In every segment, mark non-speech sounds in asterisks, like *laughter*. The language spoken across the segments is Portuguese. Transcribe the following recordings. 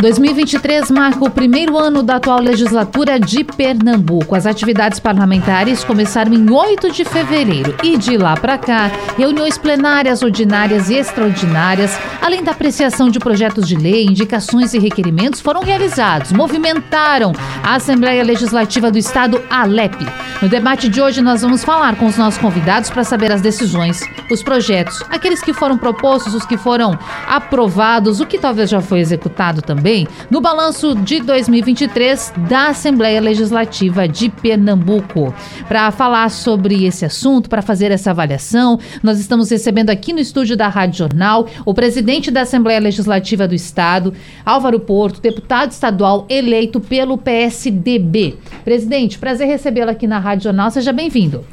2023 marca o primeiro ano da atual legislatura de Pernambuco. As atividades parlamentares começaram em 8 de fevereiro e de lá para cá, reuniões plenárias, ordinárias e extraordinárias, além da apreciação de projetos de lei, indicações e requerimentos foram realizados, movimentaram a Assembleia Legislativa do Estado, ALEP. No debate de hoje, nós vamos falar com os nossos convidados para saber as decisões, os projetos, aqueles que foram propostos, os que foram aprovados, o que talvez já foi executado também também no balanço de 2023 da Assembleia Legislativa de Pernambuco. Para falar sobre esse assunto, para fazer essa avaliação, nós estamos recebendo aqui no estúdio da Rádio Jornal o presidente da Assembleia Legislativa do Estado, Álvaro Porto, deputado estadual eleito pelo PSDB. Presidente, prazer recebê-lo aqui na Rádio Jornal. Seja bem-vindo.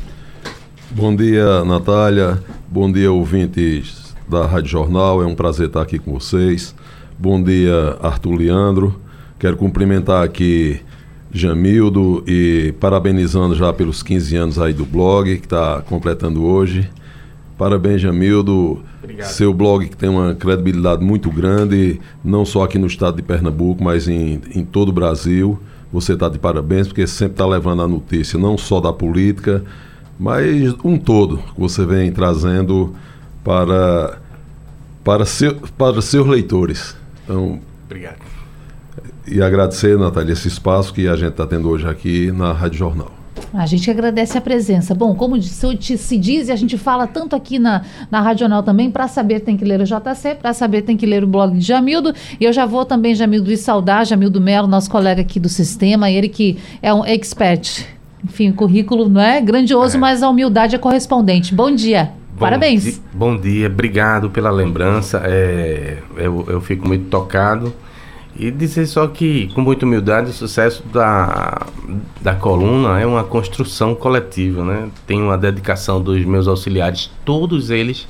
Bom dia, Natália. Bom dia, ouvintes da Rádio Jornal. É um prazer estar aqui com vocês. Bom dia, Arthur Leandro. Quero cumprimentar aqui Jamildo e parabenizando já pelos 15 anos aí do blog que está completando hoje. Parabéns, Jamildo. Obrigado. Seu blog que tem uma credibilidade muito grande, não só aqui no estado de Pernambuco, mas em, em todo o Brasil. Você está de parabéns, porque sempre está levando a notícia, não só da política, mas um todo que você vem trazendo para, para, seu, para seus leitores. Então, Obrigado. E agradecer, Natália, esse espaço que a gente está tendo hoje aqui na Rádio Jornal. A gente agradece a presença. Bom, como se diz e a gente fala tanto aqui na, na Rádio Jornal também, para saber tem que ler o JC, para saber tem que ler o blog de Jamildo. E eu já vou também, Jamildo, e saudar Jamildo Melo, nosso colega aqui do sistema, ele que é um expert. Enfim, o currículo não é grandioso, é. mas a humildade é correspondente. Bom dia. Bom Parabéns. Di bom dia, obrigado pela lembrança. É, eu, eu fico muito tocado. E dizer só que, com muita humildade, o sucesso da, da coluna é uma construção coletiva, né? Tem uma dedicação dos meus auxiliares, todos eles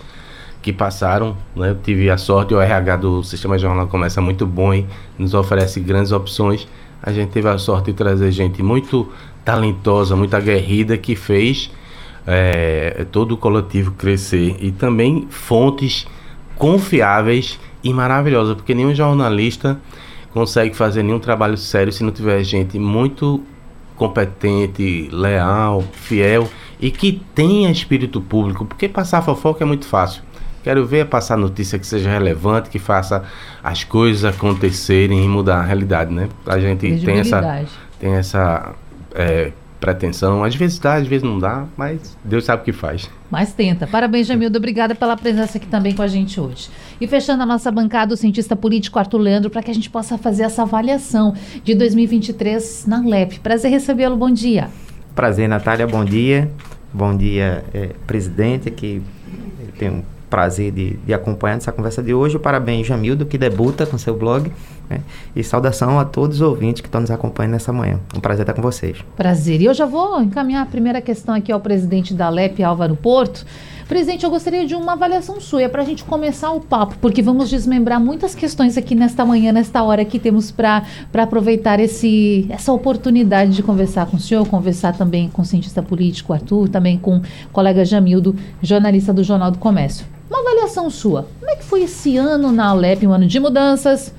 que passaram, né? Eu tive a sorte, o RH do Sistema Jornal começa muito bom e nos oferece grandes opções. A gente teve a sorte de trazer gente muito talentosa, muito aguerrida, que fez é, todo o coletivo crescer e também fontes confiáveis e maravilhosas, porque nenhum jornalista consegue fazer nenhum trabalho sério se não tiver gente muito competente, leal, fiel e que tenha espírito público, porque passar fofoca é muito fácil. Quero ver passar notícia que seja relevante, que faça as coisas acontecerem e mudar a realidade, né? A gente tem essa, tem essa é, pretensão. Às vezes dá, às vezes não dá, mas Deus sabe o que faz. Mas tenta. Parabéns, Jamildo. Obrigada pela presença aqui também com a gente hoje. E fechando a nossa bancada, o cientista político Arthur Leandro, para que a gente possa fazer essa avaliação de 2023 na LEP. Prazer recebê-lo. Bom dia. Prazer, Natália. Bom dia. Bom dia, é, presidente, que tem um prazer de, de acompanhar essa conversa de hoje. Parabéns, Jamildo, que debuta com seu blog. Né? E saudação a todos os ouvintes que estão nos acompanhando nessa manhã. Um prazer estar com vocês. Prazer. E eu já vou encaminhar a primeira questão aqui ao presidente da LEP, Álvaro Porto. Presidente, eu gostaria de uma avaliação sua para a gente começar o papo, porque vamos desmembrar muitas questões aqui nesta manhã, nesta hora que temos para aproveitar esse, essa oportunidade de conversar com o senhor, conversar também com o cientista político Arthur, também com o colega Jamildo, jornalista do Jornal do Comércio. Uma avaliação sua. Como é que foi esse ano na Alep, um ano de mudanças?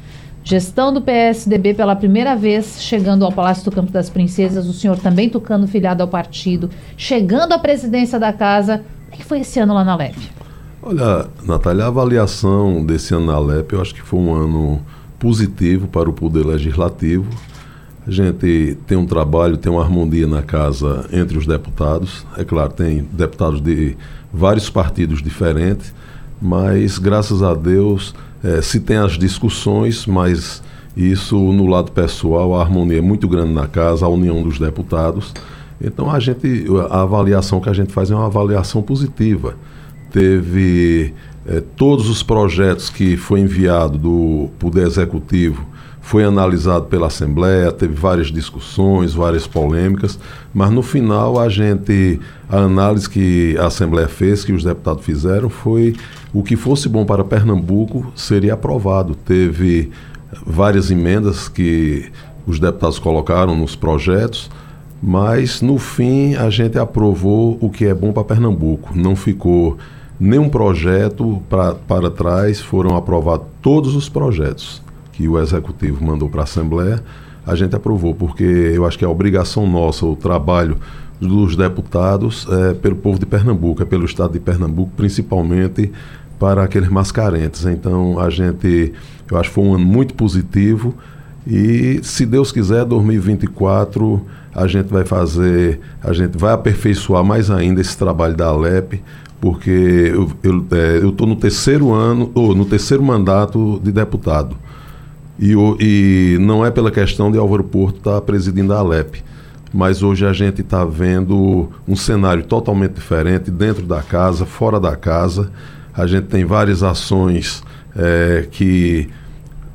Gestão do PSDB pela primeira vez, chegando ao Palácio do Campo das Princesas, o senhor também tocando filiado ao partido, chegando à presidência da casa. Como é que foi esse ano lá na Alep? Olha, Natália, a avaliação desse ano na Alep, eu acho que foi um ano positivo para o Poder Legislativo. A gente tem um trabalho, tem uma harmonia na casa entre os deputados. É claro, tem deputados de vários partidos diferentes, mas graças a Deus é, se tem as discussões, mas isso no lado pessoal, a harmonia é muito grande na casa, a união dos deputados. Então a gente, a avaliação que a gente faz é uma avaliação positiva. Teve é, todos os projetos que foi enviado do Poder Executivo foi analisado pela Assembleia, teve várias discussões, várias polêmicas, mas no final a gente, a análise que a Assembleia fez, que os deputados fizeram, foi o que fosse bom para Pernambuco seria aprovado. Teve várias emendas que os deputados colocaram nos projetos, mas no fim a gente aprovou o que é bom para Pernambuco. Não ficou nenhum projeto pra, para trás, foram aprovados todos os projetos que o Executivo mandou para a Assembleia, a gente aprovou, porque eu acho que é obrigação nossa, o trabalho dos deputados é pelo povo de Pernambuco, é pelo estado de Pernambuco, principalmente para aqueles mais carentes. Então a gente, eu acho que foi um ano muito positivo e se Deus quiser, 2024 a gente vai fazer, a gente vai aperfeiçoar mais ainda esse trabalho da Alep, porque eu estou é, no terceiro ano, ou no terceiro mandato de deputado. E, e não é pela questão de Álvaro Porto estar tá presidindo a Alep, mas hoje a gente está vendo um cenário totalmente diferente dentro da casa, fora da casa. A gente tem várias ações é, que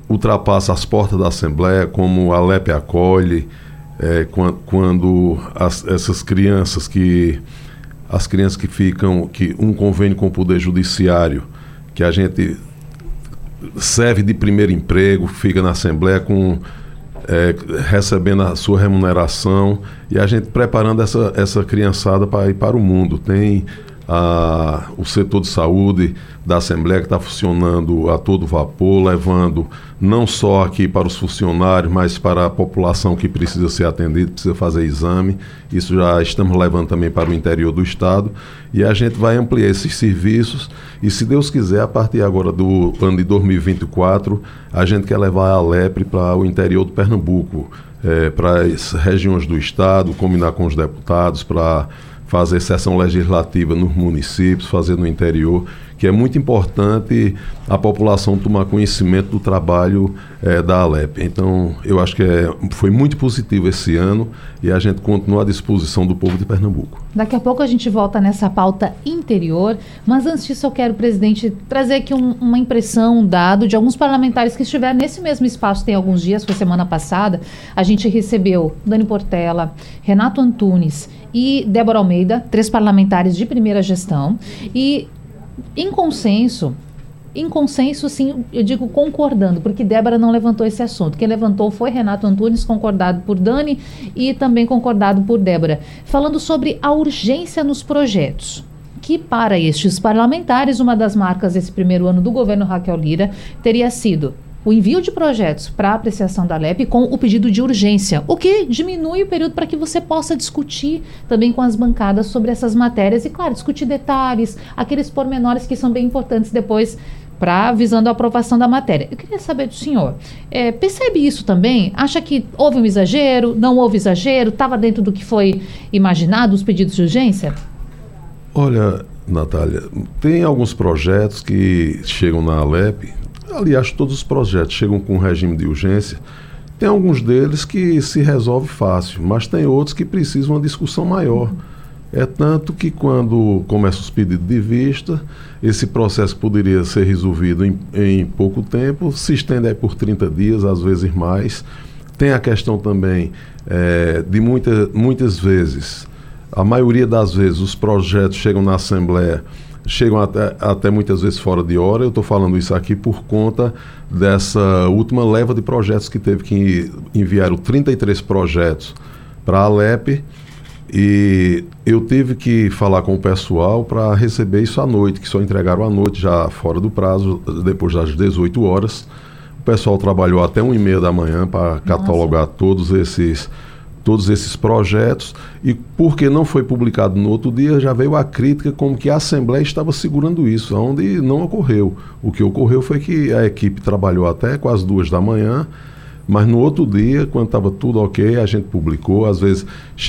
ultrapassam as portas da Assembleia, como a Alep acolhe, é, quando, quando as, essas crianças que as crianças que ficam que um convênio com o poder judiciário que a gente serve de primeiro emprego, fica na Assembleia com é, recebendo a sua remuneração e a gente preparando essa, essa criançada para ir para o mundo. Tem a, o setor de saúde da Assembleia que está funcionando a todo vapor, levando não só aqui para os funcionários, mas para a população que precisa ser atendida, precisa fazer exame. Isso já estamos levando também para o interior do estado e a gente vai ampliar esses serviços e se Deus quiser, a partir agora do ano de 2024, a gente quer levar a lepre para o interior do Pernambuco, é, para as regiões do estado, combinar com os deputados para fazer sessão legislativa nos municípios, fazer no interior, que é muito importante a população tomar conhecimento do trabalho é, da Alep. Então, eu acho que é, foi muito positivo esse ano e a gente continua à disposição do povo de Pernambuco. Daqui a pouco a gente volta nessa pauta interior, mas antes disso eu quero, presidente, trazer aqui um, uma impressão, um dado de alguns parlamentares que estiveram nesse mesmo espaço tem alguns dias, foi semana passada. A gente recebeu Dani Portela, Renato Antunes e Débora Almeida, três parlamentares de primeira gestão, e em consenso, em consenso, sim, eu digo concordando, porque Débora não levantou esse assunto. Quem levantou foi Renato Antunes, concordado por Dani e também concordado por Débora, falando sobre a urgência nos projetos. Que para estes parlamentares, uma das marcas desse primeiro ano do governo Raquel Lira teria sido o envio de projetos para apreciação da LEP com o pedido de urgência, o que diminui o período para que você possa discutir também com as bancadas sobre essas matérias e, claro, discutir detalhes, aqueles pormenores que são bem importantes depois para visando a aprovação da matéria. Eu queria saber do senhor, é, percebe isso também? Acha que houve um exagero? Não houve exagero? Estava dentro do que foi imaginado os pedidos de urgência? Olha, Natália, tem alguns projetos que chegam na Alep aliás, todos os projetos chegam com regime de urgência. Tem alguns deles que se resolve fácil, mas tem outros que precisam uma discussão maior. É tanto que quando começam os pedidos de vista, esse processo poderia ser resolvido em, em pouco tempo, se estende por 30 dias, às vezes mais. Tem a questão também é, de muita, muitas vezes, a maioria das vezes, os projetos chegam na Assembleia chegam até, até muitas vezes fora de hora. Eu estou falando isso aqui por conta dessa última leva de projetos que teve que enviar 33 projetos para a Alep e eu tive que falar com o pessoal para receber isso à noite, que só entregaram à noite, já fora do prazo, depois das 18 horas. O pessoal trabalhou até 1 e meia da manhã para catalogar todos esses todos esses projetos e porque não foi publicado no outro dia já veio a crítica como que a Assembleia estava segurando isso, onde não ocorreu. O que ocorreu foi que a equipe trabalhou até quase duas da manhã, mas no outro dia, quando estava tudo ok, a gente publicou. Às vezes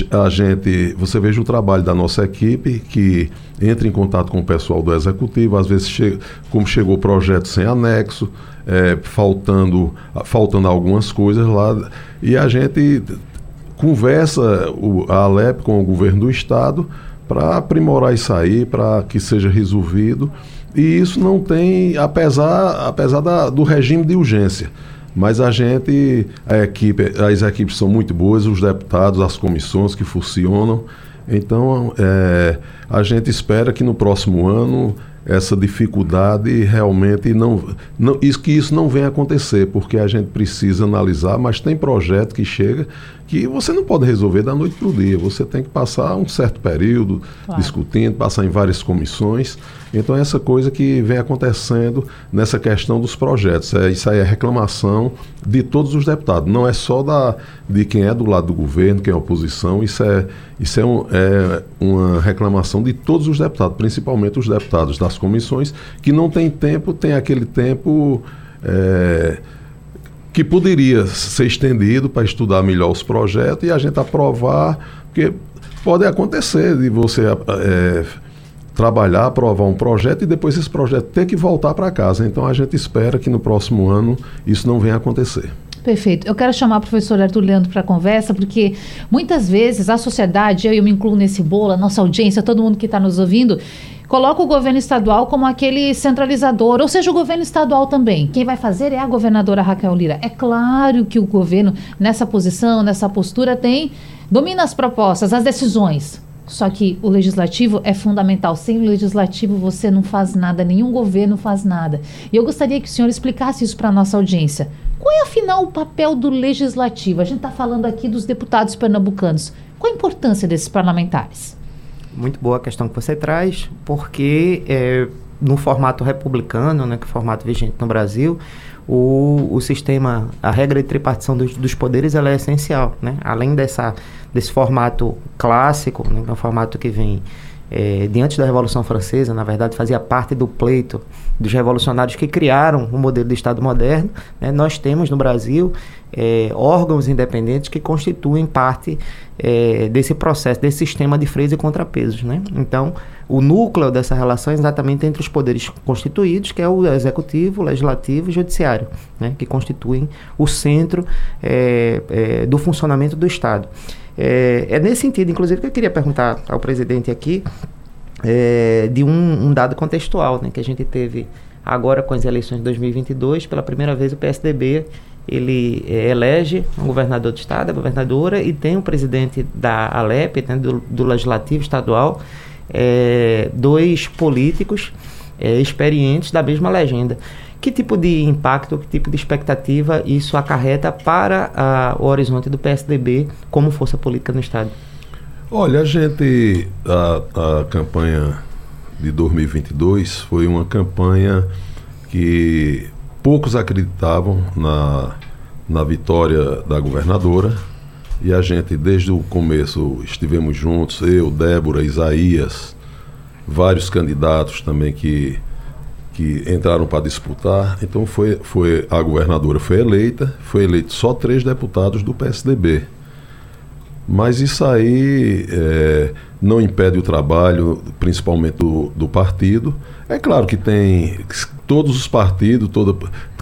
a gente, você veja o trabalho da nossa equipe que entra em contato com o pessoal do executivo, às vezes che como chegou o projeto sem anexo, é, faltando, faltando algumas coisas lá, e a gente conversa a Alep com o governo do estado para aprimorar isso aí, para que seja resolvido. E isso não tem, apesar, apesar da, do regime de urgência. Mas a gente, a equipe, as equipes são muito boas, os deputados, as comissões que funcionam. Então, é, a gente espera que no próximo ano essa dificuldade realmente não, não isso que isso não venha acontecer, porque a gente precisa analisar, mas tem projeto que chega que você não pode resolver da noite para o dia. Você tem que passar um certo período claro. discutindo, passar em várias comissões. Então, essa coisa que vem acontecendo nessa questão dos projetos. É, isso aí é reclamação de todos os deputados. Não é só da, de quem é do lado do governo, quem é oposição. Isso é, isso é, um, é uma reclamação de todos os deputados, principalmente os deputados das comissões, que não tem tempo, tem aquele tempo. É, que poderia ser estendido para estudar melhor os projetos e a gente aprovar, porque pode acontecer de você é, trabalhar, aprovar um projeto e depois esse projeto ter que voltar para casa. Então a gente espera que no próximo ano isso não venha a acontecer. Perfeito. Eu quero chamar o professor Arthur Leandro para a conversa, porque muitas vezes a sociedade, eu, eu me incluo nesse bolo, a nossa audiência, todo mundo que está nos ouvindo, coloca o governo estadual como aquele centralizador, ou seja, o governo estadual também. Quem vai fazer é a governadora Raquel Lira. É claro que o governo, nessa posição, nessa postura, tem domina as propostas, as decisões. Só que o legislativo é fundamental. Sem o legislativo você não faz nada, nenhum governo faz nada. E eu gostaria que o senhor explicasse isso para a nossa audiência. Qual é, afinal, o papel do legislativo? A gente está falando aqui dos deputados pernambucanos. Qual a importância desses parlamentares? Muito boa a questão que você traz, porque é, no formato republicano, né, que é o formato vigente no Brasil, o, o sistema, a regra de tripartição dos, dos poderes, ela é essencial, né? Além dessa, desse formato clássico, né, que é um formato que vem é, diante da Revolução Francesa, na verdade, fazia parte do pleito dos revolucionários que criaram o modelo de Estado moderno. Né? Nós temos no Brasil é, órgãos independentes que constituem parte é, desse processo, desse sistema de freios e contrapesos. Né? Então, o núcleo dessa relação é exatamente entre os poderes constituídos, que é o executivo, o legislativo e o judiciário, né? que constituem o centro é, é, do funcionamento do Estado. É, é, nesse sentido, inclusive, que eu queria perguntar ao presidente aqui é, de um, um, dado contextual, né, que a gente teve agora com as eleições de 2022, pela primeira vez o PSDB ele é, elege um governador de estado, a governadora, e tem um presidente da Alep, né, do, do, legislativo estadual, é, dois políticos é, experientes da mesma legenda. Que tipo de impacto, que tipo de expectativa isso acarreta para a, o horizonte do PSDB como força política no Estado? Olha, a gente, a, a campanha de 2022 foi uma campanha que poucos acreditavam na, na vitória da governadora e a gente, desde o começo, estivemos juntos, eu, Débora, Isaías, vários candidatos também que que entraram para disputar. Então foi, foi a governadora foi eleita, foi eleito só três deputados do PSDB. Mas isso aí é, não impede o trabalho, principalmente do, do, partido. É claro que tem todos os partidos, toda,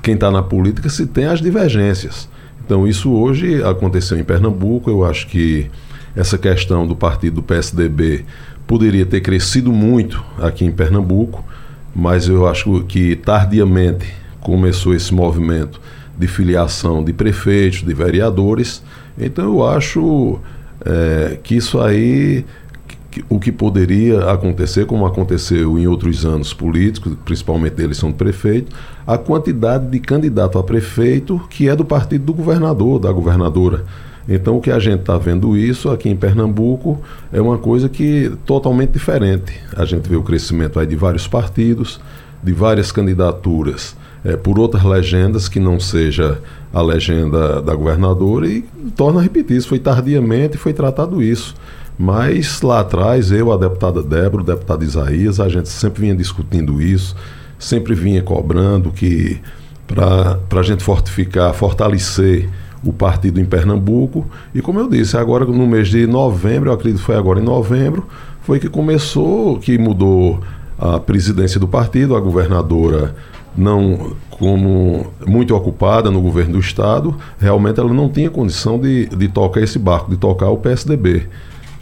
quem está na política, se tem as divergências. Então isso hoje aconteceu em Pernambuco. Eu acho que essa questão do partido do PSDB poderia ter crescido muito aqui em Pernambuco mas eu acho que tardiamente começou esse movimento de filiação de prefeitos, de vereadores. Então eu acho é, que isso aí, que, o que poderia acontecer, como aconteceu em outros anos políticos, principalmente da eleição de prefeito, a quantidade de candidato a prefeito que é do partido do governador, da governadora. Então o que a gente está vendo isso aqui em Pernambuco é uma coisa que totalmente diferente. A gente vê o crescimento aí de vários partidos, de várias candidaturas é, por outras legendas que não seja a legenda da governadora e torna a repetir, isso foi tardiamente foi tratado isso. Mas lá atrás, eu, a deputada Débora, o deputado Isaías, a gente sempre vinha discutindo isso, sempre vinha cobrando que para a gente fortificar, fortalecer o partido em Pernambuco. E como eu disse, agora no mês de novembro, eu acredito que foi agora em novembro, foi que começou, que mudou a presidência do partido, a governadora não como muito ocupada no governo do estado, realmente ela não tinha condição de, de tocar esse barco, de tocar o PSDB.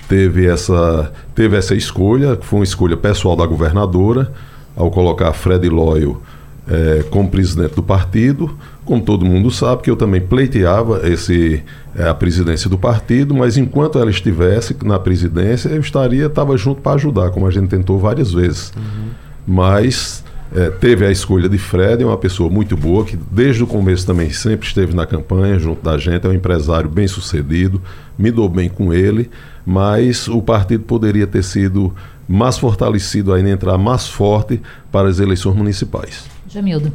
Teve essa, teve essa escolha, que foi uma escolha pessoal da governadora, ao colocar Fred Loyo é, como presidente do partido, como todo mundo sabe, que eu também pleiteava esse, é, a presidência do partido, mas enquanto ela estivesse na presidência, eu estaria, estava junto para ajudar, como a gente tentou várias vezes. Uhum. mas é, teve a escolha de Fred, é uma pessoa muito boa, que desde o começo também sempre esteve na campanha junto da gente, é um empresário bem sucedido, me dou bem com ele, mas o partido poderia ter sido mais fortalecido ainda, entrar mais forte para as eleições municipais. Jamildo.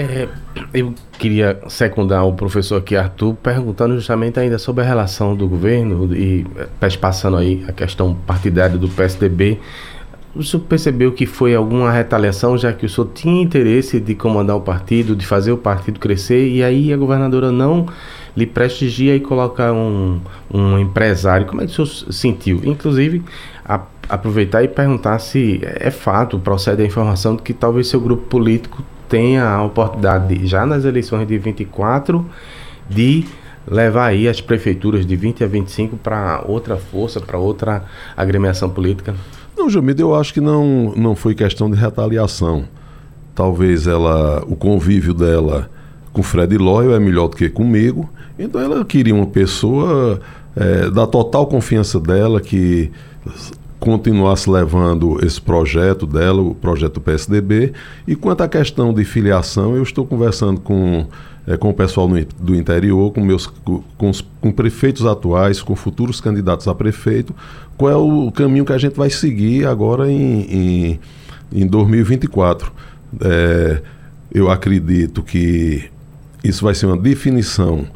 É, eu queria secundar o professor aqui, Arthur, perguntando justamente ainda sobre a relação do governo e é, passando aí a questão partidária do PSDB o senhor percebeu que foi alguma retaliação, já que o senhor tinha interesse de comandar o partido, de fazer o partido crescer, e aí a governadora não lhe prestigia e coloca um, um empresário. Como é que o senhor sentiu? Inclusive, a, aproveitar e perguntar se é fato, procede a informação de que talvez seu grupo político tenha a oportunidade, de, já nas eleições de 24, de levar aí as prefeituras de 20 a 25 para outra força, para outra agremiação política? Não, Jamida, eu acho que não, não foi questão de retaliação. Talvez ela, o convívio dela com Fred Loyal é melhor do que comigo. Então ela queria uma pessoa é, da total confiança dela que continuasse levando esse projeto dela, o projeto PSDB. E quanto à questão de filiação, eu estou conversando com, é, com o pessoal do interior, com, meus, com, os, com prefeitos atuais, com futuros candidatos a prefeito, qual é o caminho que a gente vai seguir agora em, em, em 2024. É, eu acredito que isso vai ser uma definição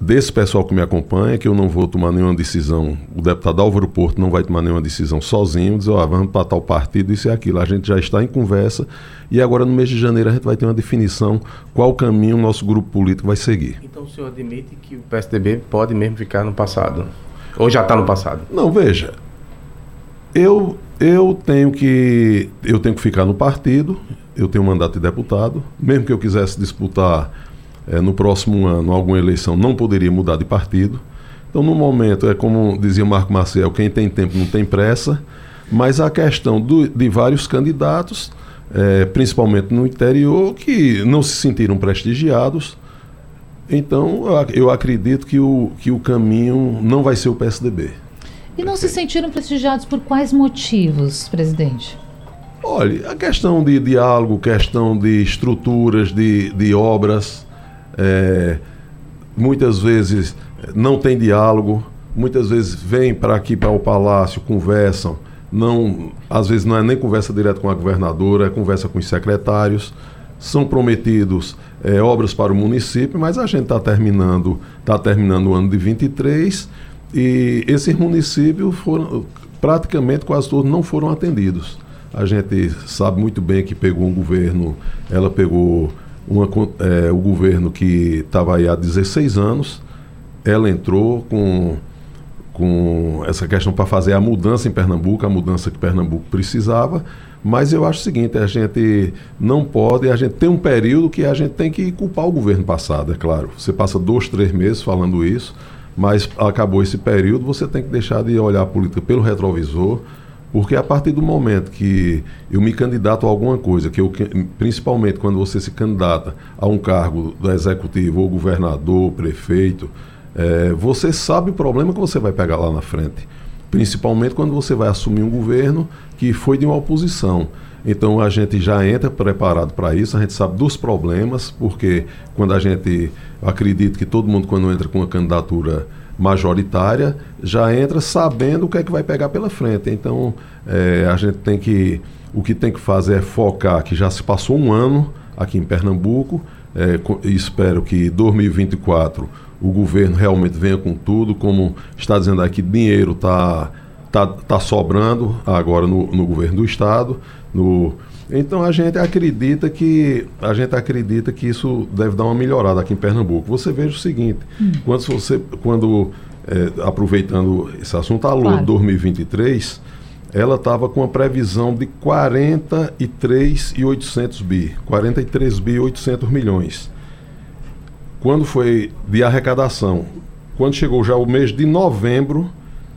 desse pessoal que me acompanha, que eu não vou tomar nenhuma decisão, o deputado Álvaro Porto não vai tomar nenhuma decisão sozinho, dizer, oh, vamos para tal partido, isso e aquilo. A gente já está em conversa e agora no mês de janeiro a gente vai ter uma definição qual caminho o nosso grupo político vai seguir. Então o senhor admite que o PSDB pode mesmo ficar no passado? Ou já está no passado? Não, veja. Eu, eu tenho que eu tenho que ficar no partido, eu tenho um mandato de deputado, mesmo que eu quisesse disputar é, no próximo ano alguma eleição, não poderia mudar de partido. Então, no momento, é como dizia Marco Marcel, quem tem tempo não tem pressa, mas a questão do, de vários candidatos, é, principalmente no interior, que não se sentiram prestigiados, então, eu acredito que o, que o caminho não vai ser o PSDB. E não se sentiram prestigiados por quais motivos, presidente? Olha, a questão de diálogo, questão de estruturas, de, de obras, é, muitas vezes não tem diálogo, muitas vezes vêm para aqui, para o palácio, conversam, não, às vezes não é nem conversa direto com a governadora, é conversa com os secretários, são prometidos é, obras para o município, mas a gente está terminando, tá terminando o ano de 23 e esses municípios foram praticamente quase todos não foram atendidos. A gente sabe muito bem que pegou um governo, ela pegou uma, é, o governo que estava aí há 16 anos, ela entrou com, com essa questão para fazer a mudança em Pernambuco, a mudança que Pernambuco precisava, mas eu acho o seguinte, a gente não pode, a gente tem um período que a gente tem que culpar o governo passado, é claro. Você passa dois, três meses falando isso, mas acabou esse período, você tem que deixar de olhar a política pelo retrovisor, porque a partir do momento que eu me candidato a alguma coisa, que eu, principalmente quando você se candidata a um cargo do executivo, ou governador, prefeito, é, você sabe o problema que você vai pegar lá na frente. Principalmente quando você vai assumir um governo que foi de uma oposição. Então a gente já entra preparado para isso, a gente sabe dos problemas, porque quando a gente acredita que todo mundo, quando entra com uma candidatura majoritária, já entra sabendo o que é que vai pegar pela frente. Então é, a gente tem que. O que tem que fazer é focar que já se passou um ano aqui em Pernambuco. É, espero que 2024 o governo realmente venha com tudo, como está dizendo aqui, dinheiro está tá, tá sobrando agora no, no governo do estado. No, então a gente acredita que a gente acredita que isso deve dar uma melhorada aqui em Pernambuco. Você veja o seguinte, hum. quando você quando é, aproveitando esse assunto, a Lua claro. 2023, ela estava com a previsão de 43,800 bi, 43 bi 800 milhões quando foi de arrecadação, quando chegou já o mês de novembro,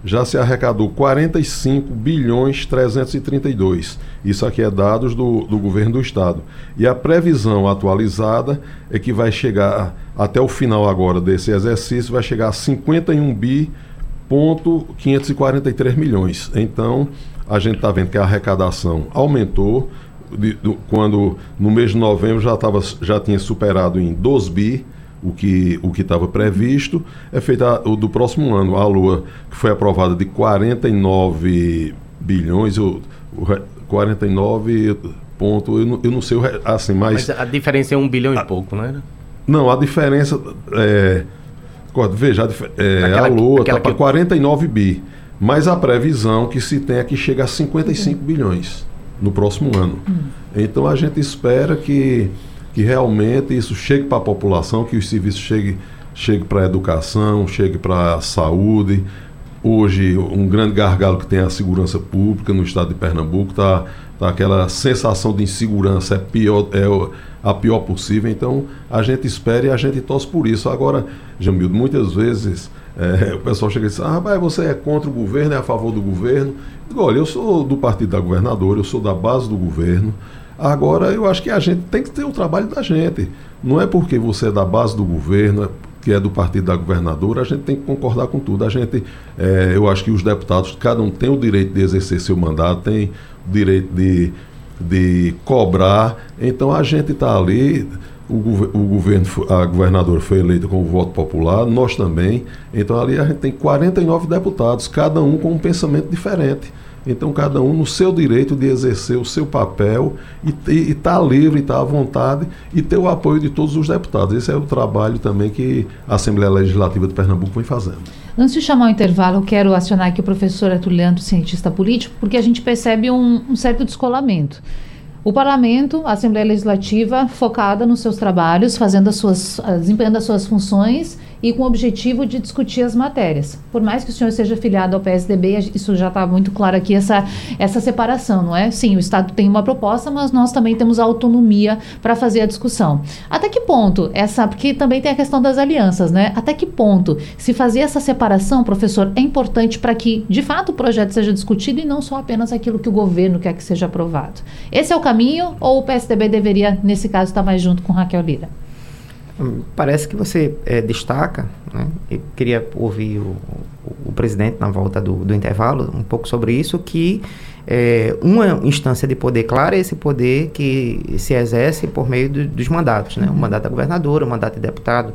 já se arrecadou 45 bilhões 332. Isso aqui é dados do, do governo do estado. E a previsão atualizada é que vai chegar até o final agora desse exercício vai chegar a 51 bi ponto 543 milhões. Então, a gente está vendo que a arrecadação aumentou. De, do, quando no mês de novembro já, tava, já tinha superado em 12 bi o que o que estava previsto. É feita o do próximo ano, a Lua, que foi aprovada de 49 bilhões, o, o 49 ponto, eu não, eu não sei, assim, mas... Mas a diferença é um bilhão a, e pouco, não era? Não, a diferença é... Veja, a, é, aquela, a Lua está para 49 bi, mas a previsão que se tem é que chega a 55 bilhões no próximo ano. Hum. Então a gente espera que, que realmente isso chegue para a população, que os serviços cheguem chegue para a educação, chegue para a saúde. Hoje, um grande gargalo que tem a segurança pública no estado de Pernambuco está tá aquela sensação de insegurança é pior é a pior possível. Então a gente espera e a gente torce por isso. Agora Jamildo muitas vezes é, o pessoal chega e diz ah rapaz, você é contra o governo é a favor do governo? Eu digo, olha eu sou do partido da governadora eu sou da base do governo agora eu acho que a gente tem que ter o trabalho da gente não é porque você é da base do governo que é do partido da governadora, a gente tem que concordar com tudo. A gente, é, eu acho que os deputados, cada um tem o direito de exercer seu mandato, tem o direito de, de cobrar. Então a gente está ali, o, governo, a governadora foi eleita com o voto popular, nós também. Então ali a gente tem 49 deputados, cada um com um pensamento diferente. Então, cada um no seu direito de exercer o seu papel e estar tá livre, estar tá à vontade e ter o apoio de todos os deputados. Esse é o trabalho também que a Assembleia Legislativa de Pernambuco vem fazendo. Antes de chamar o intervalo, eu quero acionar aqui o professor Arthur Leandro, cientista político, porque a gente percebe um, um certo descolamento. O parlamento, a Assembleia Legislativa, focada nos seus trabalhos, fazendo as suas, desempenhando as suas funções e com o objetivo de discutir as matérias. Por mais que o senhor seja filiado ao PSDB, isso já está muito claro aqui, essa, essa separação, não é? Sim, o Estado tem uma proposta, mas nós também temos autonomia para fazer a discussão. Até que ponto essa. Porque também tem a questão das alianças, né? Até que ponto se fazer essa separação, professor, é importante para que, de fato, o projeto seja discutido e não só apenas aquilo que o governo quer que seja aprovado? Esse é o caminho ou o PSDB deveria, nesse caso, estar mais junto com Raquel Lira? Parece que você é, destaca, né? eu queria ouvir o, o, presidente na volta do, do, intervalo um pouco sobre isso, que é, uma instância de poder clara é esse poder que se exerce por meio do, dos mandatos, né? o mandato da governadora, o mandato de deputado,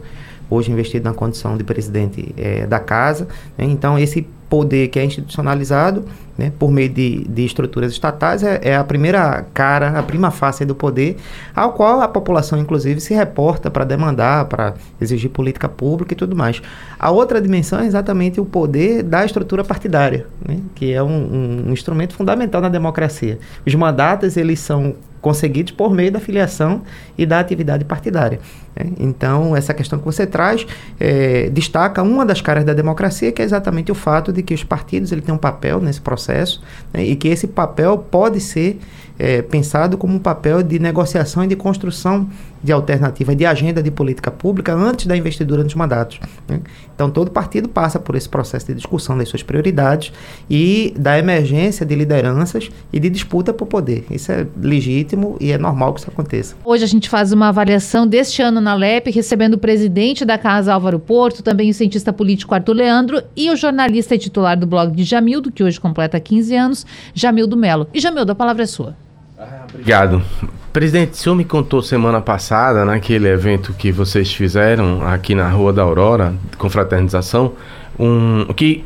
hoje investido na condição de presidente é, da casa. Né? Então, esse poder que é institucionalizado né, por meio de, de estruturas estatais é, é, a primeira cara, a prima face do poder, ao qual a população, inclusive, se reporta para demandar, para exigir política pública e tudo mais. A outra dimensão é exatamente o poder da estrutura partidária, né, que é um, um instrumento fundamental na democracia. Os mandatos, eles são conseguidos por meio da filiação e da atividade partidária. Né? Então, essa questão que você traz é, destaca uma das caras da democracia, que é exatamente o fato de que os partidos ele têm um papel nesse processo né? e que esse papel pode ser é, pensado como um papel de negociação e de construção de alternativa de agenda de política pública antes da investidura dos mandatos. Né? Então, todo partido passa por esse processo de discussão das suas prioridades e da emergência de lideranças e de disputa por poder. Isso é legítimo e é normal que isso aconteça. Hoje a gente faz uma avaliação deste ano na LEP, recebendo o presidente da Casa Álvaro Porto, também o cientista político Arthur Leandro e o jornalista e titular do blog de Jamildo, que hoje completa 15 anos, Jamildo Melo. E Jamildo, a palavra é sua. Ah, obrigado. Presidente, o senhor me contou semana passada, naquele evento que vocês fizeram aqui na Rua da Aurora, com fraternização, um, que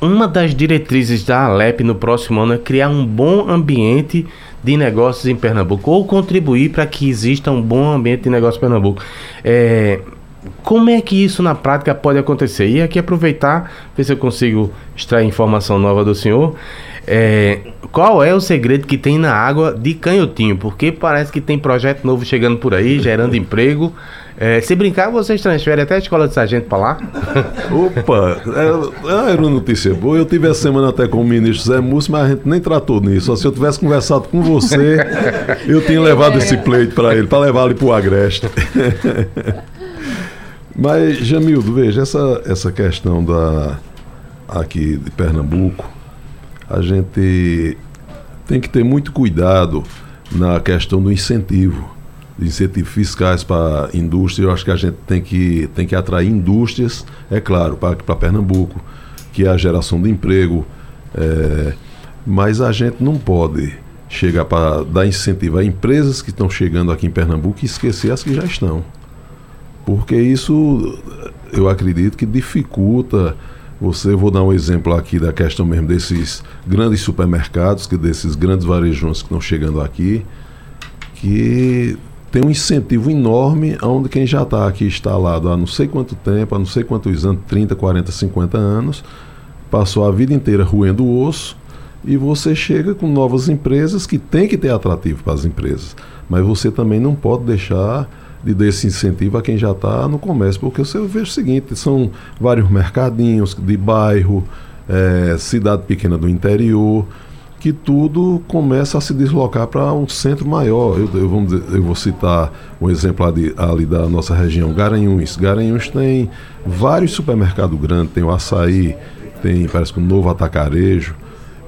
uma das diretrizes da Alep no próximo ano é criar um bom ambiente de negócios em Pernambuco, ou contribuir para que exista um bom ambiente de negócios em Pernambuco. É, como é que isso na prática pode acontecer? E aqui aproveitar, ver se eu consigo extrair informação nova do senhor. É, qual é o segredo que tem na água de Canhotinho? Porque parece que tem projeto novo chegando por aí, gerando emprego. É, se brincar, vocês transferem até a escola de sargento para lá? *laughs* Opa, é, era uma notícia boa. Eu tive essa semana até com o ministro Zé Múcio, mas a gente nem tratou nisso. Se eu tivesse conversado com você, *laughs* eu tinha levado esse pleito para ele, para levar ele para o Agreste. *laughs* mas, Jamildo, veja, essa, essa questão da aqui de Pernambuco a gente tem que ter muito cuidado na questão do incentivo, de incentivos fiscais para a indústria. Eu acho que a gente tem que, tem que atrair indústrias, é claro, para, Pernambuco, que é a geração de emprego. É, mas a gente não pode chegar para dar incentivo a empresas que estão chegando aqui em Pernambuco e esquecer as que já estão. Porque isso eu acredito que dificulta você, vou dar um exemplo aqui da questão mesmo desses grandes supermercados, que desses grandes varejões que estão chegando aqui, que tem um incentivo enorme onde quem já está aqui instalado há não sei quanto tempo, há não sei quantos anos, 30, 40, 50 anos, passou a vida inteira roendo o osso, e você chega com novas empresas que tem que ter atrativo para as empresas. Mas você também não pode deixar de dar esse incentivo a quem já está no comércio, porque você vê o seguinte, são vários mercadinhos de bairro, é, cidade pequena do interior, que tudo começa a se deslocar para um centro maior. Eu, eu, vamos dizer, eu vou citar um exemplo ali, ali, da nossa região, Garanhuns. Garanhuns tem vários supermercados grandes, tem o Açaí, tem parece que um novo atacarejo,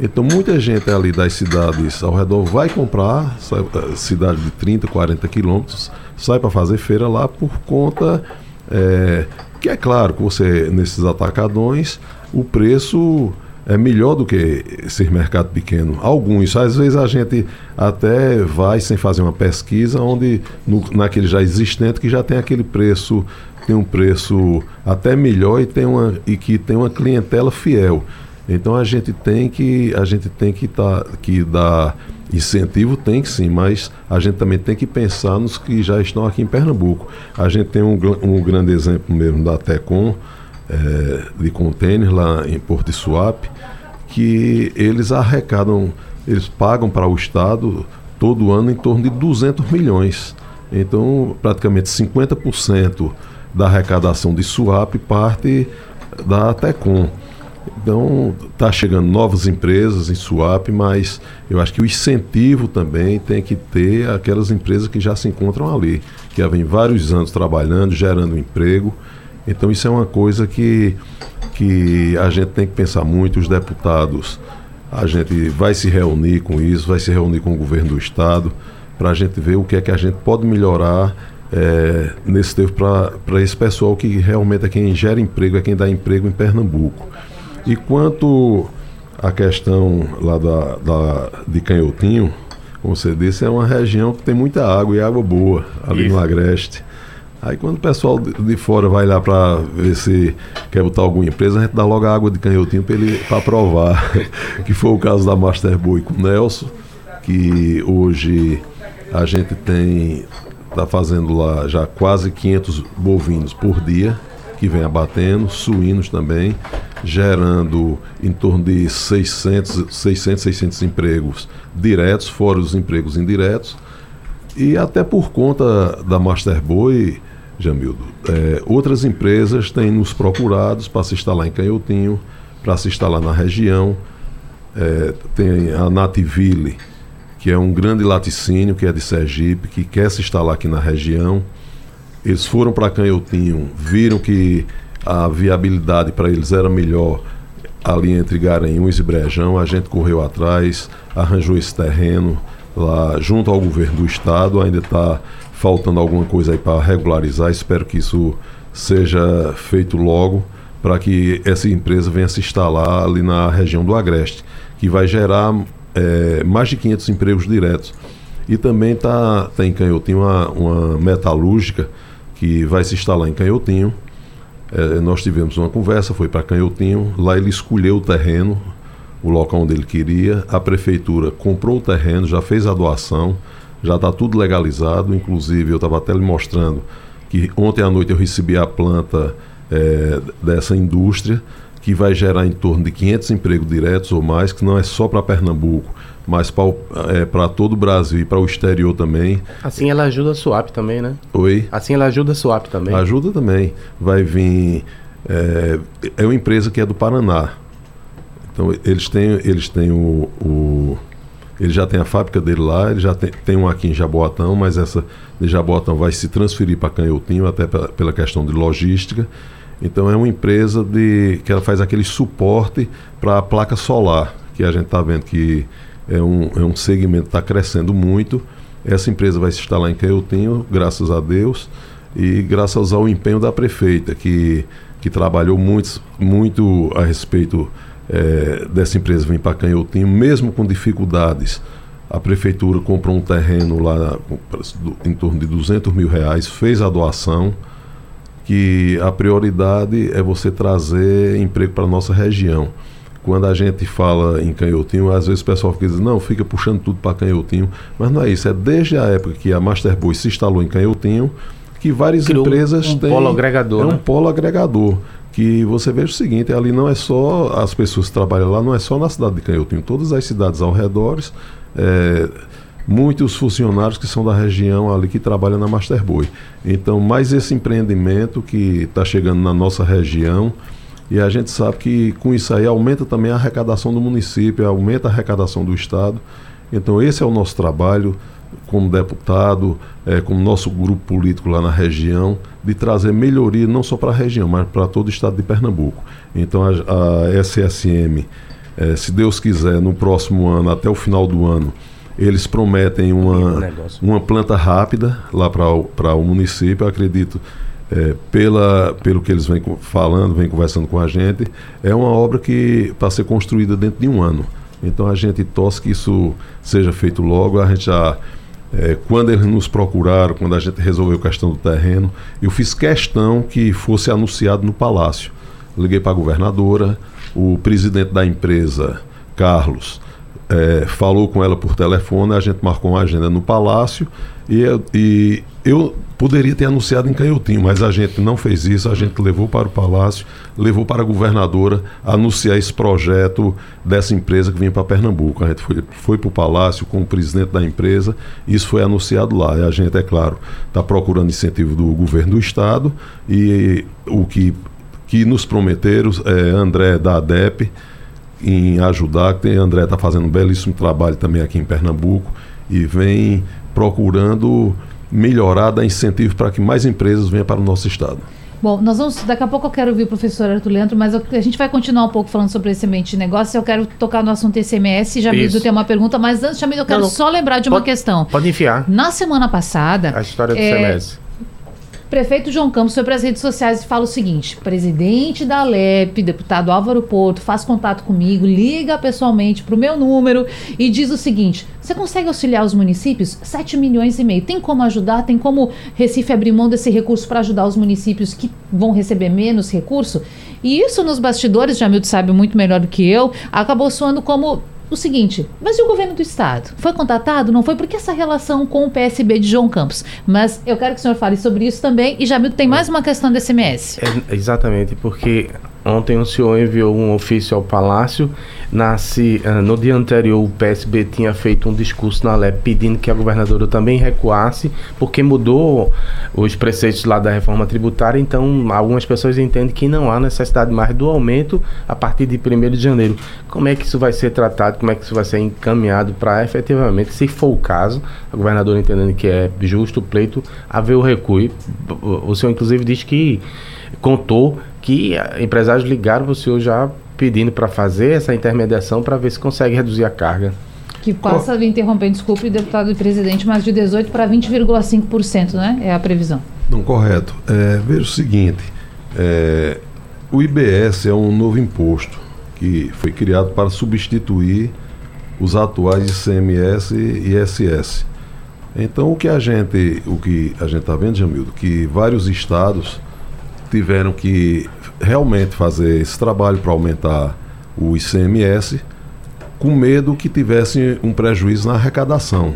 então muita gente ali das cidades ao redor vai comprar, sai, eh, cidade de 30, 40 quilômetros, sai para fazer feira lá por conta é, que é claro que você nesses atacadões o preço é melhor do que esse mercado pequeno. Alguns, às vezes a gente até vai sem fazer uma pesquisa onde no, naquele já existente que já tem aquele preço, tem um preço até melhor e tem uma e que tem uma clientela fiel. Então a gente tem que a gente tem que tá, que dar incentivo tem que sim, mas a gente também tem que pensar nos que já estão aqui em Pernambuco. A gente tem um, um grande exemplo mesmo da Tecom é, de contêiner lá em Porto de Suape, que eles arrecadam, eles pagam para o estado todo ano em torno de 200 milhões. Então, praticamente 50% da arrecadação de Suape parte da Tecom. Então, está chegando novas empresas em Suape, mas eu acho que o incentivo também tem que ter aquelas empresas que já se encontram ali, que já vem vários anos trabalhando, gerando emprego. Então, isso é uma coisa que, que a gente tem que pensar muito, os deputados. A gente vai se reunir com isso, vai se reunir com o governo do Estado, para a gente ver o que é que a gente pode melhorar é, nesse tempo para esse pessoal que realmente é quem gera emprego, é quem dá emprego em Pernambuco. E quanto à questão lá da, da, de Canhotinho, como você disse, é uma região que tem muita água e água boa ali Isso. no Agreste. Aí quando o pessoal de fora vai lá para ver se quer botar alguma empresa, a gente dá logo a água de canhotinho para provar. *laughs* que foi o caso da Master Boy com o Nelson, que hoje a gente tem está fazendo lá já quase 500 bovinos por dia que vem abatendo, suínos também gerando em torno de 600, 600, 600 empregos diretos, fora os empregos indiretos. E até por conta da Masterboy, Jamildo, é, outras empresas têm nos procurados para se instalar em Canhotinho, para se instalar na região. É, tem a Nativille, que é um grande laticínio, que é de Sergipe, que quer se instalar aqui na região. Eles foram para Canhotinho, viram que a viabilidade para eles era melhor ali entre Garanhuns e Brejão. A gente correu atrás, arranjou esse terreno lá junto ao governo do estado. Ainda está faltando alguma coisa aí para regularizar. Espero que isso seja feito logo para que essa empresa venha se instalar ali na região do Agreste, que vai gerar é, mais de 500 empregos diretos. E também tá em Canhotinho uma, uma metalúrgica que vai se instalar em Canhotinho é, nós tivemos uma conversa, foi para Canhotinho, lá ele escolheu o terreno, o local onde ele queria, a prefeitura comprou o terreno, já fez a doação, já está tudo legalizado, inclusive eu estava até lhe mostrando que ontem à noite eu recebi a planta é, dessa indústria, que vai gerar em torno de 500 empregos diretos ou mais, que não é só para Pernambuco, mas para é, todo o Brasil e para o exterior também. Assim ela ajuda a SWAP também, né? Oi? Assim ela ajuda a SWAP também. Ajuda também. Vai vir. É, é uma empresa que é do Paraná. Então eles têm, eles têm o, o ele já tem a fábrica dele lá, ele já tem, tem um aqui em Jaboatão, mas essa de Jaboatão vai se transferir para Canhotinho, até pela, pela questão de logística. Então é uma empresa de que ela faz aquele suporte para a placa solar, que a gente está vendo que é um, é um segmento que está crescendo muito. Essa empresa vai se instalar em Canhotinho, graças a Deus, e graças ao empenho da prefeita, que, que trabalhou muito, muito a respeito é, dessa empresa vem para Canhotinho, mesmo com dificuldades. A prefeitura comprou um terreno lá em torno de 200 mil reais, fez a doação, que a prioridade é você trazer emprego para a nossa região. Quando a gente fala em Canhotinho, às vezes o pessoal fica dizendo, não, fica puxando tudo para Canhotinho, mas não é isso, é desde a época que a Masterboy se instalou em Canhotinho, que várias Criou empresas um têm... polo agregador. É né? um polo agregador que você veja o seguinte, ali não é só as pessoas que trabalham lá, não é só na cidade de Canhotinho, todas as cidades ao redor, é, muitos funcionários que são da região ali que trabalham na Masterboy. Então, mais esse empreendimento que está chegando na nossa região, e a gente sabe que com isso aí aumenta também a arrecadação do município, aumenta a arrecadação do Estado. Então, esse é o nosso trabalho como deputado, é, como nosso grupo político lá na região, de trazer melhoria não só para a região, mas para todo o estado de Pernambuco. Então a, a SSM, é, se Deus quiser, no próximo ano, até o final do ano, eles prometem uma, uma planta rápida lá para o município, acredito. É, pela, pelo que eles vêm falando, vêm conversando com a gente, é uma obra que para ser construída dentro de um ano. Então a gente torce que isso seja feito logo. A gente já é, quando eles nos procuraram, quando a gente resolveu a questão do terreno, eu fiz questão que fosse anunciado no palácio. Liguei para a governadora, o presidente da empresa, Carlos, é, falou com ela por telefone, a gente marcou uma agenda no palácio e, e eu poderia ter anunciado em Canhotinho, mas a gente não fez isso, a gente levou para o Palácio, levou para a governadora anunciar esse projeto dessa empresa que vinha para Pernambuco. A gente foi, foi para o Palácio com o presidente da empresa, isso foi anunciado lá. E a gente, é claro, está procurando incentivo do governo do Estado e o que, que nos prometeram, é, André da ADEP, em ajudar, que André está fazendo um belíssimo trabalho também aqui em Pernambuco e vem procurando melhorar, dar incentivo para que mais empresas venham para o nosso estado. Bom, nós vamos. Daqui a pouco eu quero ouvir o professor Arthur Leandro, mas eu, a gente vai continuar um pouco falando sobre esse ambiente de negócio. Eu quero tocar no assunto ICMS. Jamildo tem uma pergunta, mas antes, Jamildo, eu quero não, só lembrar de uma pode, questão. Pode enfiar. Na semana passada. A história do é, ICMS prefeito João Campos foi para as redes sociais e fala o seguinte: presidente da Alep, deputado Álvaro Porto, faz contato comigo, liga pessoalmente para o meu número e diz o seguinte: você consegue auxiliar os municípios? 7 milhões e meio. Tem como ajudar? Tem como Recife abrir mão desse recurso para ajudar os municípios que vão receber menos recurso? E isso nos bastidores, Jamildo sabe muito melhor do que eu, acabou soando como o seguinte: mas e o governo do estado? Foi contatado? Não foi? Porque essa relação com o PSB de João Campos? Mas eu quero que o senhor fale sobre isso também. E Jamil, tem mais uma questão do SMS. É, exatamente, porque Ontem o senhor enviou um ofício ao Palácio. Nasce, uh, no dia anterior, o PSB tinha feito um discurso na LEP pedindo que a governadora também recuasse, porque mudou os preceitos lá da reforma tributária. Então, algumas pessoas entendem que não há necessidade mais do aumento a partir de 1 de janeiro. Como é que isso vai ser tratado? Como é que isso vai ser encaminhado para efetivamente, se for o caso, a governadora entendendo que é justo o pleito, haver o recuo? O senhor, inclusive, diz que contou que empresários ligaram o senhor já pedindo para fazer essa intermediação para ver se consegue reduzir a carga. Que passa, lhe interrompendo, desculpe, deputado e presidente, mas de 18% para 20,5%, né? É a previsão. Não, correto. É, veja o seguinte, é, o IBS é um novo imposto que foi criado para substituir os atuais ICMS e ISS. Então o que a gente, o que a gente está vendo, Jamildo, que vários estados tiveram que realmente fazer esse trabalho para aumentar o ICMS, com medo que tivesse um prejuízo na arrecadação.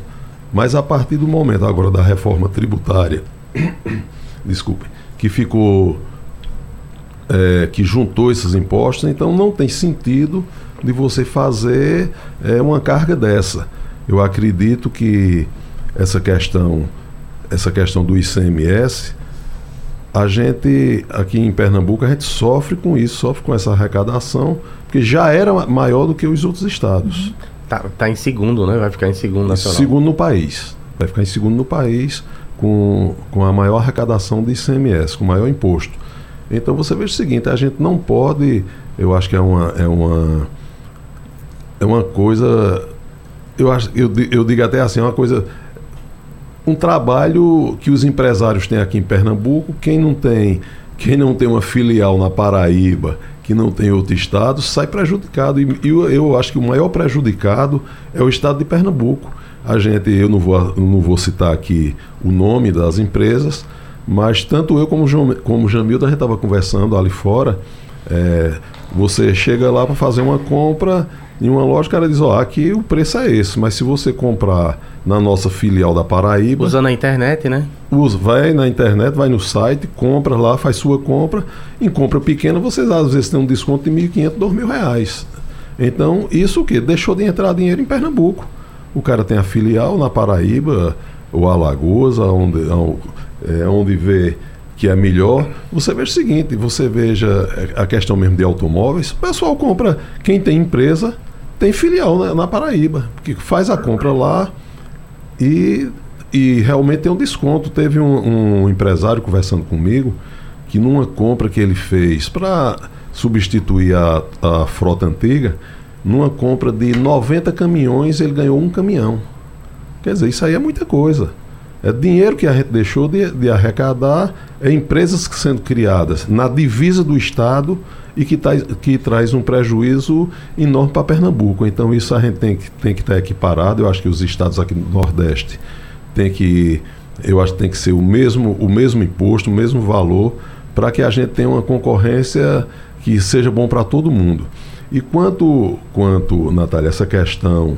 Mas a partir do momento agora da reforma tributária, *coughs* desculpe, que ficou, é, que juntou esses impostos, então não tem sentido de você fazer é, uma carga dessa. Eu acredito que essa questão, essa questão do ICMS, a gente, aqui em Pernambuco, a gente sofre com isso, sofre com essa arrecadação, porque já era maior do que os outros estados. Tá, tá em segundo, né? Vai ficar em segundo nacional. Segundo no país. Vai ficar em segundo no país com, com a maior arrecadação de ICMS, com o maior imposto. Então você veja o seguinte, a gente não pode, eu acho que é uma é uma é uma coisa eu acho eu, eu digo até assim, é uma coisa um trabalho que os empresários têm aqui em Pernambuco. Quem não tem, quem não tem uma filial na Paraíba, que não tem outro estado, sai prejudicado. E, eu, eu acho que o maior prejudicado é o estado de Pernambuco. A gente, eu não vou, não vou citar aqui o nome das empresas, mas tanto eu como, o Jamildo, a gente estava conversando ali fora. É, você chega lá para fazer uma compra em uma loja, o cara diz: Ó, oh, aqui o preço é esse, mas se você comprar na nossa filial da Paraíba. Usando a internet, né? Usa, vai na internet, vai no site, compra lá, faz sua compra. Em compra pequena, vocês às vezes têm um desconto de R$ 1.500, 2.000 reais. Então, isso o quê? Deixou de entrar dinheiro em Pernambuco. O cara tem a filial na Paraíba, ou Alagoas, onde, é, onde vê que é melhor. Você veja o seguinte: você veja a questão mesmo de automóveis. O pessoal compra, quem tem empresa, tem filial né, na Paraíba, que faz a compra lá e, e realmente tem um desconto. Teve um, um empresário conversando comigo que numa compra que ele fez para substituir a, a frota antiga, numa compra de 90 caminhões, ele ganhou um caminhão. Quer dizer, isso aí é muita coisa. É dinheiro que a gente deixou de, de arrecadar, é empresas sendo criadas na divisa do Estado e que, tá, que traz um prejuízo enorme para Pernambuco. Então isso a gente tem que, tem que estar equiparado. Eu acho que os estados aqui no Nordeste tem que, eu acho que tem que ser o mesmo, o mesmo imposto, o mesmo valor, para que a gente tenha uma concorrência que seja bom para todo mundo. E quanto, quanto Natália, essa questão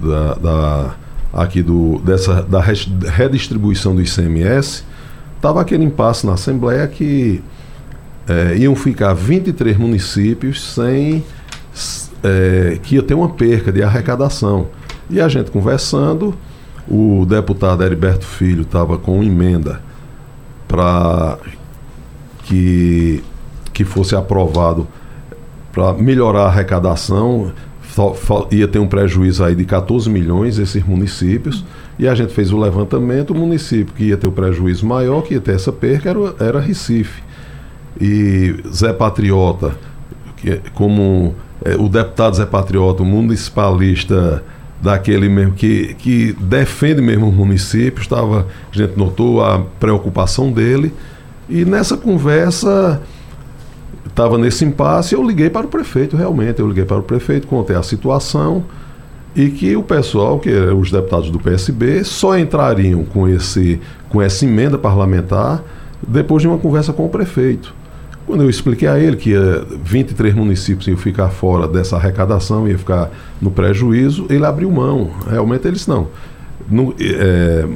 da, da aqui do, dessa, da redistribuição do ICMS, estava aquele impasse na Assembleia que é, iam ficar 23 municípios sem é, que ia ter uma perca de arrecadação. E a gente conversando, o deputado Heriberto Filho estava com emenda para que, que fosse aprovado para melhorar a arrecadação. Ia ter um prejuízo aí de 14 milhões esses municípios. E a gente fez o levantamento, o município que ia ter o prejuízo maior, que ia ter essa perca, era, era Recife. E Zé Patriota, que, é como é, o deputado Zé Patriota, o municipalista daquele mesmo que, que defende mesmo o município, estava, a gente notou a preocupação dele. E nessa conversa, estava nesse impasse, eu liguei para o prefeito, realmente, eu liguei para o prefeito, contei a situação e que o pessoal, que os deputados do PSB, só entrariam com, esse, com essa emenda parlamentar depois de uma conversa com o prefeito. Quando eu expliquei a ele que 23 municípios iam ficar fora dessa arrecadação, ia ficar no prejuízo, ele abriu mão. Realmente eles não. No, é,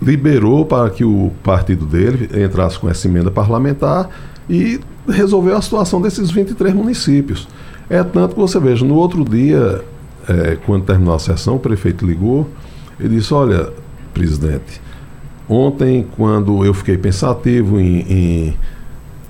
liberou para que o partido dele entrasse com essa emenda parlamentar e resolveu a situação desses 23 municípios. É tanto que você veja, no outro dia, é, quando terminou a sessão, o prefeito ligou e disse: Olha, presidente, ontem, quando eu fiquei pensativo em, em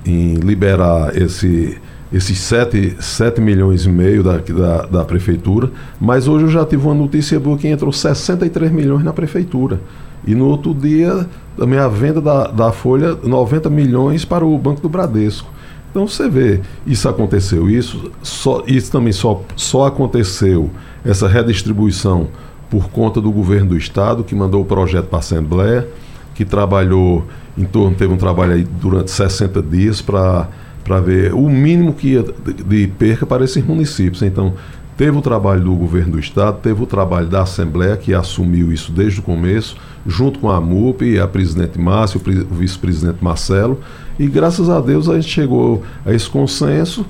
em liberar esse, esses 7, 7 milhões e meio da, da, da, prefeitura, mas hoje eu já tive uma notícia boa que entrou 63 milhões na prefeitura. E no outro dia, também a venda da, da Folha, 90 milhões para o Banco do Bradesco. Então você vê, isso aconteceu, isso, só, isso também só, só aconteceu, essa redistribuição por conta do governo do Estado, que mandou o projeto para a Assembleia, que trabalhou em torno, teve um trabalho aí durante 60 dias para ver o mínimo que ia de, de perca para esses municípios. Então, teve o trabalho do governo do estado, teve o trabalho da Assembleia, que assumiu isso desde o começo, junto com a MUP, a presidente Márcia, o vice-presidente Marcelo, e graças a Deus a gente chegou a esse consenso.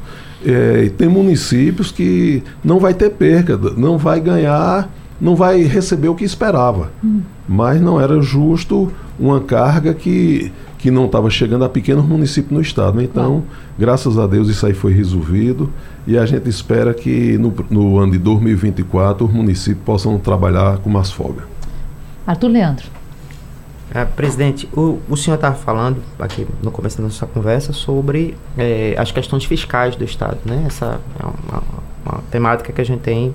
É, e tem municípios que não vai ter perca, não vai ganhar, não vai receber o que esperava. Hum. Mas não era justo uma carga que, que não estava chegando a pequenos municípios no estado. Então, graças a Deus, isso aí foi resolvido e a gente espera que no, no ano de 2024 os municípios possam trabalhar com mais folga. Arthur Leandro. É, presidente, o, o senhor estava falando aqui no começo da nossa conversa sobre é, as questões fiscais do Estado, né? Essa é uma, uma temática que a gente tem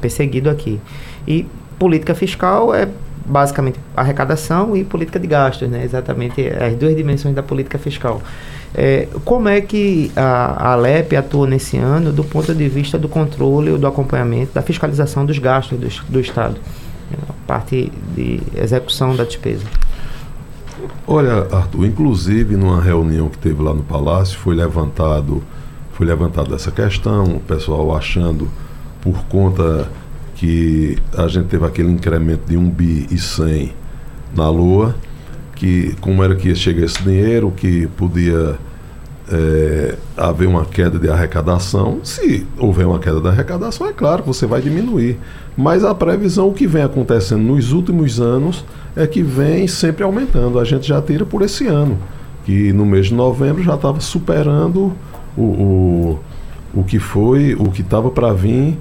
perseguido aqui. E política fiscal é basicamente arrecadação e política de gastos, né? exatamente as duas dimensões da política fiscal. É, como é que a, Alep atua nesse ano do ponto de vista do controle, do acompanhamento, da fiscalização dos gastos do, do Estado, a parte de execução da despesa? Olha, Arthur, inclusive numa reunião que teve lá no Palácio, foi levantado foi levantada essa questão, o pessoal achando por conta que a gente teve aquele incremento de 1 bi e 100 na Lua, que como era que ia chegar esse dinheiro, que podia é, haver uma queda de arrecadação. Se houver uma queda da arrecadação, é claro que você vai diminuir. Mas a previsão, o que vem acontecendo nos últimos anos, é que vem sempre aumentando. A gente já tira por esse ano, que no mês de novembro já estava superando o, o, o que foi, o que estava para vir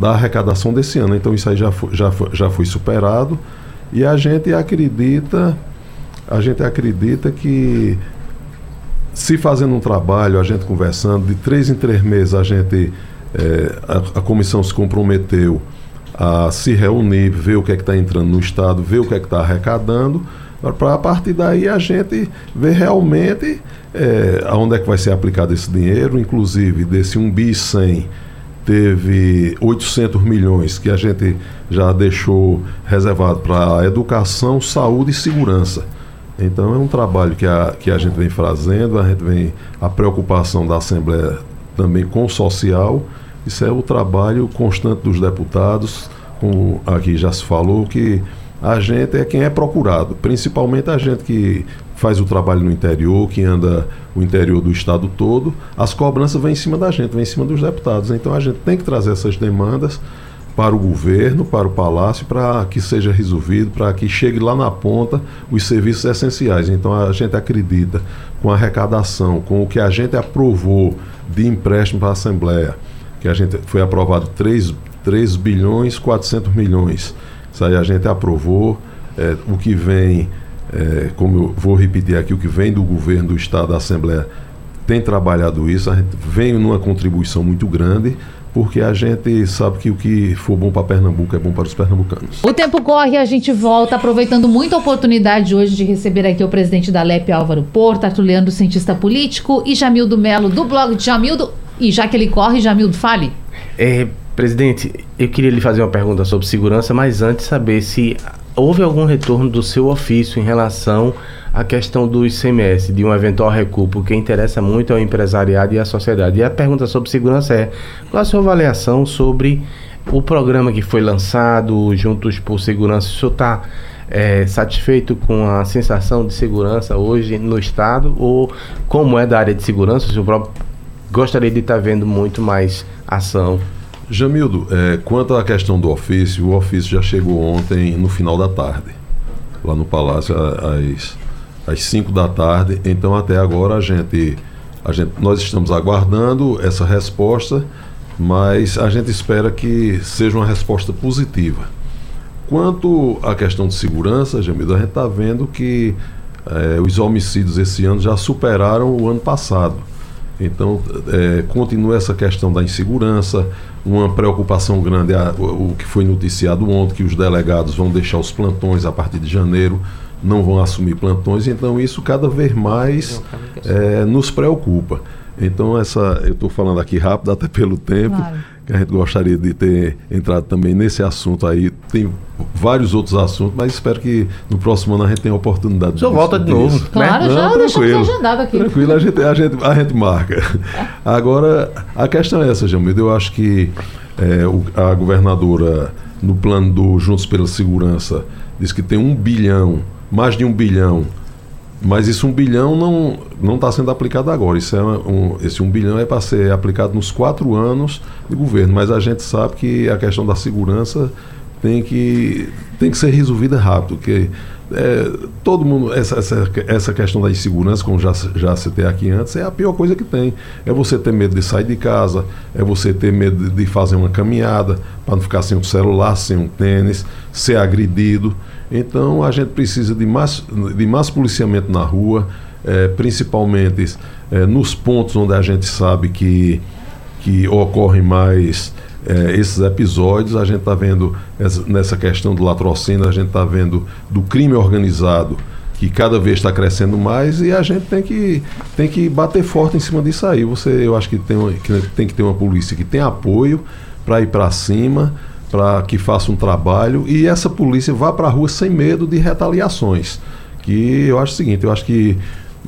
da arrecadação desse ano. Então isso aí já foi, já foi, já foi superado e a gente acredita, a gente acredita que se fazendo um trabalho, a gente conversando, de três em três meses a gente, é, a, a, comissão se comprometeu a se reunir, ver o que é que está entrando no Estado, ver o que é que está arrecadando, para a partir daí a gente ver realmente é, aonde é que vai ser aplicado esse dinheiro, inclusive desse 1 bi 100 teve 800 milhões que a gente já deixou reservado para educação, saúde e segurança. Então é um trabalho que a, que a gente vem fazendo, a gente vem a preocupação da Assembleia também com o social. Isso é o trabalho constante dos deputados, como aqui já se falou, que a gente é quem é procurado, principalmente a gente que faz o trabalho no interior, que anda o interior do estado todo, as cobranças vêm em cima da gente, vêm em cima dos deputados. Então a gente tem que trazer essas demandas para o governo, para o palácio, para que seja resolvido, para que chegue lá na ponta os serviços essenciais. Então a gente acredita com a arrecadação, com o que a gente aprovou de empréstimo para a Assembleia, que a gente foi aprovado 3, 3 bilhões 400 milhões. Isso aí a gente aprovou. É, o que vem, é, como eu vou repetir aqui, o que vem do governo do Estado, da Assembleia, tem trabalhado isso, a gente vem numa contribuição muito grande porque a gente sabe que o que for bom para Pernambuco é bom para os pernambucanos. O tempo corre e a gente volta, aproveitando muito a oportunidade hoje de receber aqui o presidente da LEP, Álvaro Porto, Artuliano, cientista político, e Jamildo Melo, do blog de Jamildo. E já que ele corre, Jamildo, fale. É, presidente, eu queria lhe fazer uma pergunta sobre segurança, mas antes saber se houve algum retorno do seu ofício em relação a questão do ICMS, de um eventual recuo, porque interessa muito ao empresariado e à sociedade. E a pergunta sobre segurança é: qual a sua avaliação sobre o programa que foi lançado, Juntos por Segurança? O senhor está é, satisfeito com a sensação de segurança hoje no Estado? Ou como é da área de segurança, o senhor gostaria de estar tá vendo muito mais ação? Jamildo, é, quanto à questão do ofício, o ofício já chegou ontem no final da tarde, lá no Palácio, às às 5 da tarde. Então até agora a gente, a gente nós estamos aguardando essa resposta, mas a gente espera que seja uma resposta positiva. Quanto à questão de segurança, Jamil, a gente está vendo que é, os homicídios esse ano já superaram o ano passado. Então, é, continua essa questão da insegurança, uma preocupação grande, a, o, o, que foi noticiado ontem, que os delegados vão deixar os plantões a partir de janeiro não vão assumir plantões, então isso cada vez mais é, nos preocupa. Então, essa, eu estou falando aqui rápido, até pelo tempo, claro. que a gente gostaria de ter entrado também nesse assunto aí. Tem vários outros assuntos, mas espero que no próximo ano a gente tenha a oportunidade de. volta de novo. Né? Claro, né? já não, deixamos agendado aqui. Tranquilo, a gente, a gente, a gente marca. *laughs* Agora, a questão é essa, Jamildo. Eu acho que é, o, a governadora, no plano do Juntos pela Segurança, diz que tem um bilhão mais de um bilhão. Mas isso um bilhão não não está sendo aplicado agora. Isso é um, esse um bilhão é para ser aplicado nos quatro anos de governo. Mas a gente sabe que a questão da segurança tem que, tem que ser resolvida rápido. Que é, todo mundo essa, essa, essa questão da insegurança, como já já citei aqui antes, é a pior coisa que tem. É você ter medo de sair de casa, é você ter medo de fazer uma caminhada para não ficar sem um celular, sem um tênis, ser agredido. Então a gente precisa de mais, de mais policiamento na rua, é, principalmente é, nos pontos onde a gente sabe que, que ocorrem mais é, esses episódios. A gente está vendo essa, nessa questão do latrocínio, a gente está vendo do crime organizado que cada vez está crescendo mais e a gente tem que, tem que bater forte em cima disso aí. Você, eu acho que tem, que tem que ter uma polícia que tem apoio para ir para cima para que faça um trabalho e essa polícia vá para a rua sem medo de retaliações. Que eu acho o seguinte, eu acho que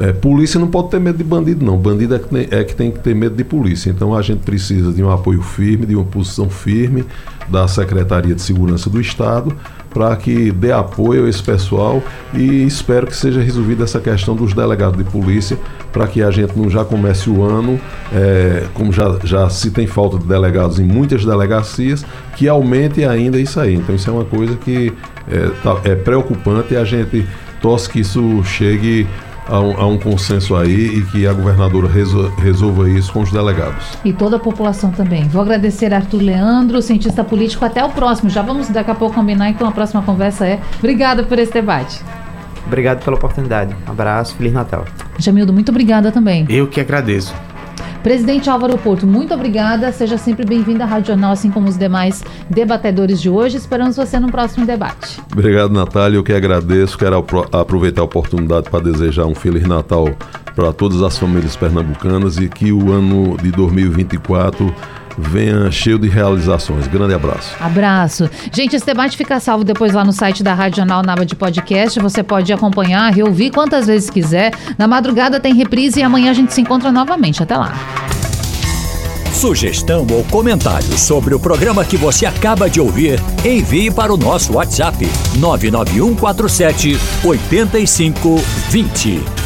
É, polícia não pode ter medo de bandido, não. Bandido é que, tem, é que tem que ter medo de polícia. Então a gente precisa de um apoio firme, de uma posição firme da Secretaria de Segurança do Estado para que dê apoio a esse pessoal e espero que seja resolvida essa questão dos delegados de polícia para que a gente não já comece o ano, é, como já, já se tem falta de delegados em muitas delegacias, que aumente ainda isso aí. Então isso é uma coisa que é, tá, é preocupante e a gente torce que isso chegue a um, a um, consenso aí e que a governadora resolva isso com os delegados. E toda a população também. Vou agradecer Arthur Leandro, cientista político. Até o próximo. Já vamos daqui a pouco combinar, então a próxima conversa é. Obrigada por esse debate. Obrigado pela oportunidade. Um abraço, Feliz Natal. Jamildo, muito obrigada também. Eu que agradeço. Presidente Álvaro Porto, muito obrigada. Seja sempre bem-vindo à Rádio Jornal, assim como os demais debatedores de hoje. Esperamos você no próximo debate. Obrigado, Natália. Eu que agradeço. Quero aproveitar a oportunidade para desejar um Feliz Natal para todas as famílias pernambucanas e que o ano de 2024 venha cheio de realizações. Grande abraço. Abraço. Gente, esse debate fica salvo depois lá no site da Rádio Jornal Naba de Podcast. Você pode acompanhar, reouvir quantas vezes quiser. Na madrugada tem reprise e amanhã a gente se encontra novamente. Até lá. Sugestão ou comentário sobre o programa que você acaba de ouvir, envie para o nosso WhatsApp 99147 8520.